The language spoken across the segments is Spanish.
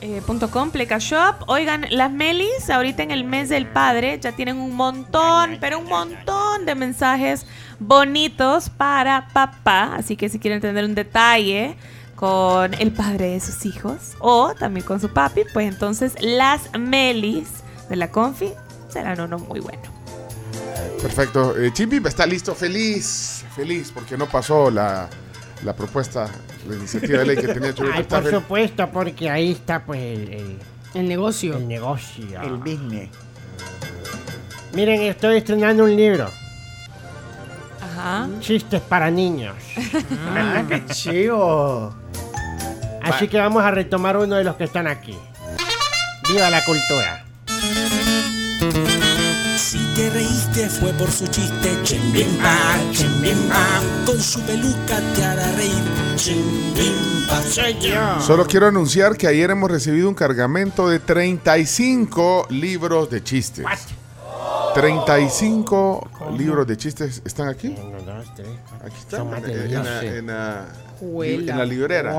confiteríaamericana.com, Pleca Shop. Oigan, las Melis, ahorita en el mes del padre, ya tienen un montón, pero un montón de mensajes bonitos para papá. Así que si quieren tener un detalle con el padre de sus hijos o también con su papi, pues entonces las Melis de la Confi serán uno muy bueno. Perfecto. Eh, está listo, feliz, feliz, porque no pasó la, la propuesta, la iniciativa de ley que tenía Chubito. Ay, por supuesto, porque ahí está pues el, el, El negocio. el negocio. El business. Miren, estoy estrenando un libro. Ajá. Chistes para niños. Ah, qué chido. Así que vamos a retomar uno de los que están aquí. ¡Viva la cultura! Si te reíste fue por su chiste, chimbimba, chimbimba, con su peluca te hará reír. Solo quiero anunciar que ayer hemos recibido un cargamento de 35 libros de chistes. 35 libros de chistes están aquí. Aquí están. En, diez. la, en la- En la librera.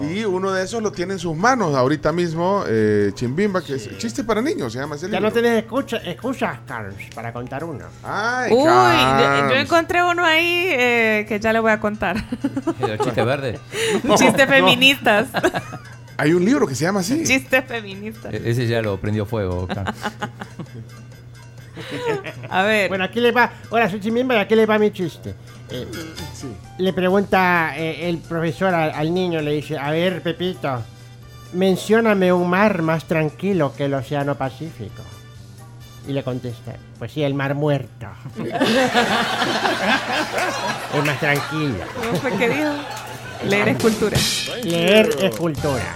¡Wow! Y uno de esos lo tiene en sus manos ahorita mismo, eh, Chimbimba, que es chiste para niños, se llama ese Ya libro. no tenés escucha, excusas, Carlos, para contar uno. Ay, Uy, yo, Carms. yo encontré uno ahí eh, que ya le voy a contar. El chiste verde. Chistes feministas. Hay un libro que se llama así. Chistes feministas. E- Ese ya lo prendió fuego. Carlos. A ver. Bueno, aquí le va. Hola, soy Chimimba y aquí le va mi chiste. Eh, Le pregunta eh, el profesor al, al niño, le dice: A ver, Pepito, mencióname un mar más tranquilo que el Océano Pacífico. Y le contesta: Pues sí, el Mar Muerto. es más tranquilo. ¿Cómo fue que dijo? Leer es cultura. Leer es cultura.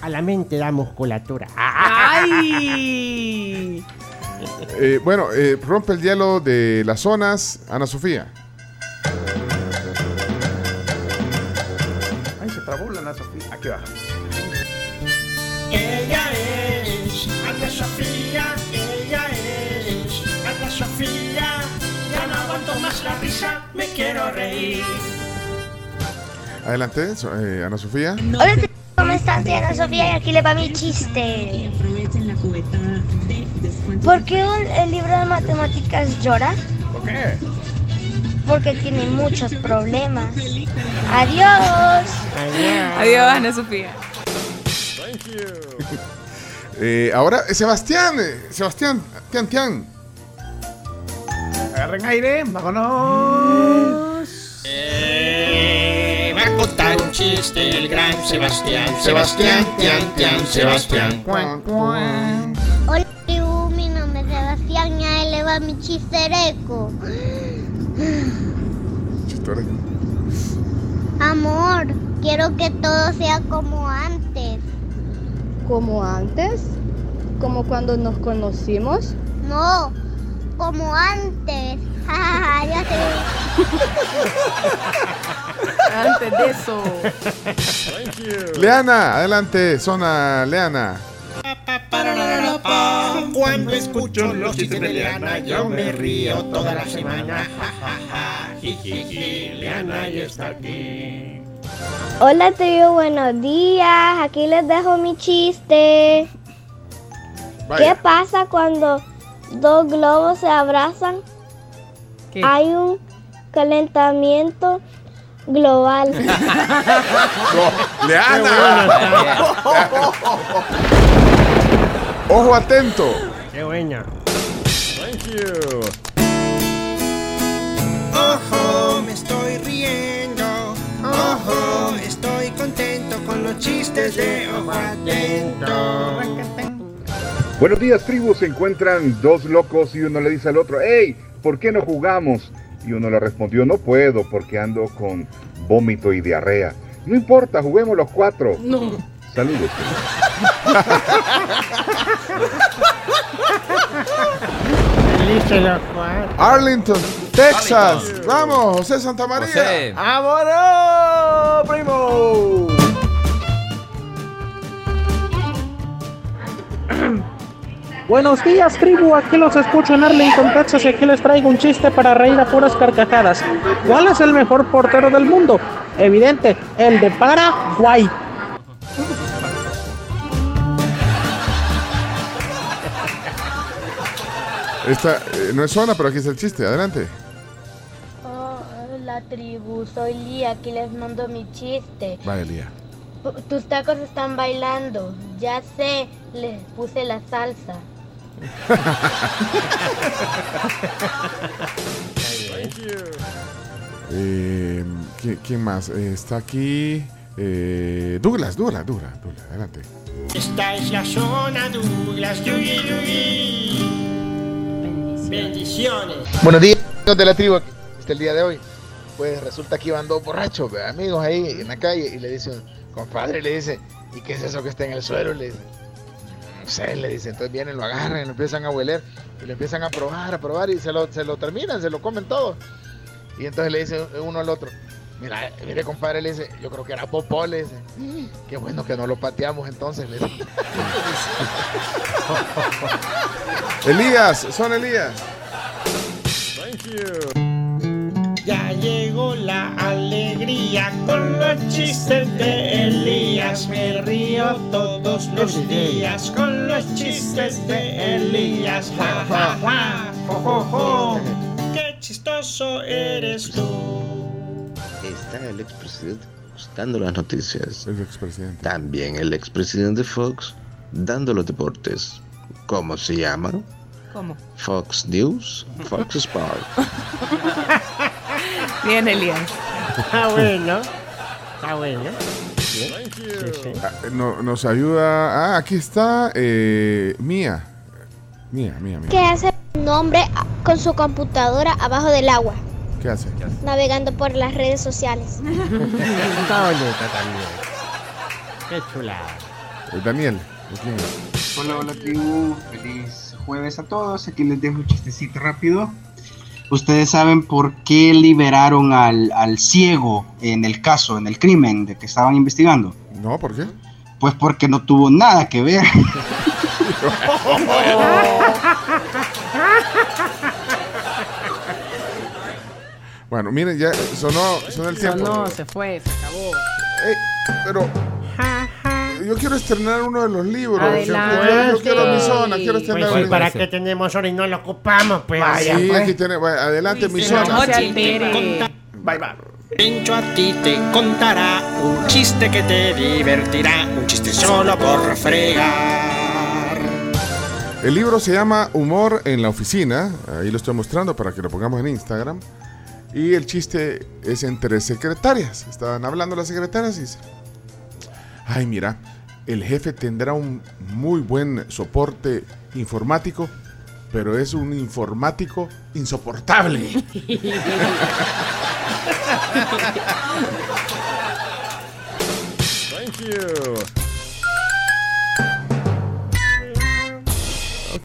A la mente da musculatura. ¡Ay! Eh, bueno, eh, rompe el hielo de las zonas, Ana Sofía. Ay, se trabó la Ana Sofía. Aquí va. Ella es Ana Sofía, ella es Ana Sofía. Ya no aguanto más la risa, me quiero reír. Adelante, so- eh, Ana Sofía. Hola, ¿cómo estás? Soy Ana Sofía y aquí le va mi chiste. ¿Por qué un- el libro de matemáticas llora? ¿Por qué? Porque tiene muchos problemas. Adiós. Adiós, Ana Sofía. Eh, ahora, eh, Sebastián, eh, Sebastián, Tian Tian. Agarren aire, vámonos. va a contar un chiste el gran Sebastián. Sebastián, Tian, Tian, Sebastián. Hola, mi chistereco. Chistores. Amor, quiero que todo sea como antes. ¿Como antes? ¿Como cuando nos conocimos? No, como antes. ya sé. Antes de eso. Leana, adelante, zona Leana. Cuando escucho los chistes de Leana, yo me río toda la semana. Ja, ja, ja. Leana ya está aquí. Hola, tribu, buenos días. Aquí les dejo mi chiste. ¿Qué pasa cuando dos globos se abrazan? ¿Qué? Hay un calentamiento global. No, Leana. Ojo atento. ¡Qué buena! Ojo, me estoy riendo. Ojo, estoy contento con los chistes de Ojo Atento. Buenos días, tribu. Se encuentran dos locos y uno le dice al otro, hey, ¿por qué no jugamos? Y uno le respondió, no puedo porque ando con vómito y diarrea. No importa, juguemos los cuatro. No. Saludos. Arlington, Texas. Vamos, José Santa María. José. ¡Vámonos, primo! Buenos días, tribu. Aquí los escucho en Arlington, Texas y aquí les traigo un chiste para reír a puras carcajadas. ¿Cuál es el mejor portero del mundo? Evidente, el de Paraguay. Esta eh, no es zona, pero aquí está el chiste. Adelante. Hola tribu, soy Lía, aquí les mando mi chiste. Vaya, Lía. Tus tacos están bailando, ya sé, les puse la salsa. Eh, ¿qui- ¿Quién más? Eh, está aquí. eh, Douglas, Douglas, Douglas, Douglas. Adelante. Esta es la zona Douglas. Yuyi, yuyi. Bendiciones. Buenos días, amigos de la tribu. Este el día de hoy. Pues resulta que iban dos borrachos, amigos, ahí en la calle. Y le dice, compadre, le dice, ¿y qué es eso que está en el suelo? Le dice, no sé, le dice. Entonces vienen, lo agarran lo empiezan a hueler. Y lo empiezan a probar, a probar. Y se lo, se lo terminan, se lo comen todo. Y entonces le dice uno al otro, mira, mire, compadre, le dice, yo creo que era popó, le dice. Qué bueno que no lo pateamos entonces, le dice. Elías, son Elías. Ya llegó la alegría con los chistes de Elías. Me río todos los días con los chistes de Elías. Ja, ja, ja, jo, jo, jo. Qué chistoso eres tú. Está el expresidente Fox dando las noticias. El expresidente. También el expresidente Fox dando los deportes. ¿Cómo se llama? ¿Cómo? Fox News, Fox Sport. Bien, Elías. Está bueno. Está bueno. Bien. Ah, no- nos ayuda. Ah, aquí está. eh, Mía. Mía, Mía, Mía. ¿Qué hace un hombre con su computadora abajo del agua, ¿Qué hace? navegando por las redes sociales? Está bonita también. Qué chulada. Daniel. ¿de quién es? Hola, hola tribu, feliz jueves a todos. Aquí les dejo un chistecito rápido. Ustedes saben por qué liberaron al, al ciego en el caso, en el crimen de que estaban investigando. No, ¿por qué? Pues porque no tuvo nada que ver. Bueno, miren, ya sonó, sonó el tiempo. No, se fue, se acabó. Ey, pero yo quiero estrenar uno de los libros. Yo, Adelante. yo- yo quiero mi zona, quiero estrenar Pues, ¿para qué tenemos hora y no lo ocupamos? Pues vaya, Sí, pues. aquí tiene, bueno, adelante mi zona. Bye, bye. Pencho a ti te contará un chiste que te divertirá, un chiste solo por fregar. El libro se llama Humor en la oficina. Ahí lo estoy mostrando para que lo pongamos en Instagram. Y el chiste es entre secretarias. Estaban hablando las secretarias y dice, ay mira, el jefe tendrá un muy buen soporte informático, pero es un informático insoportable.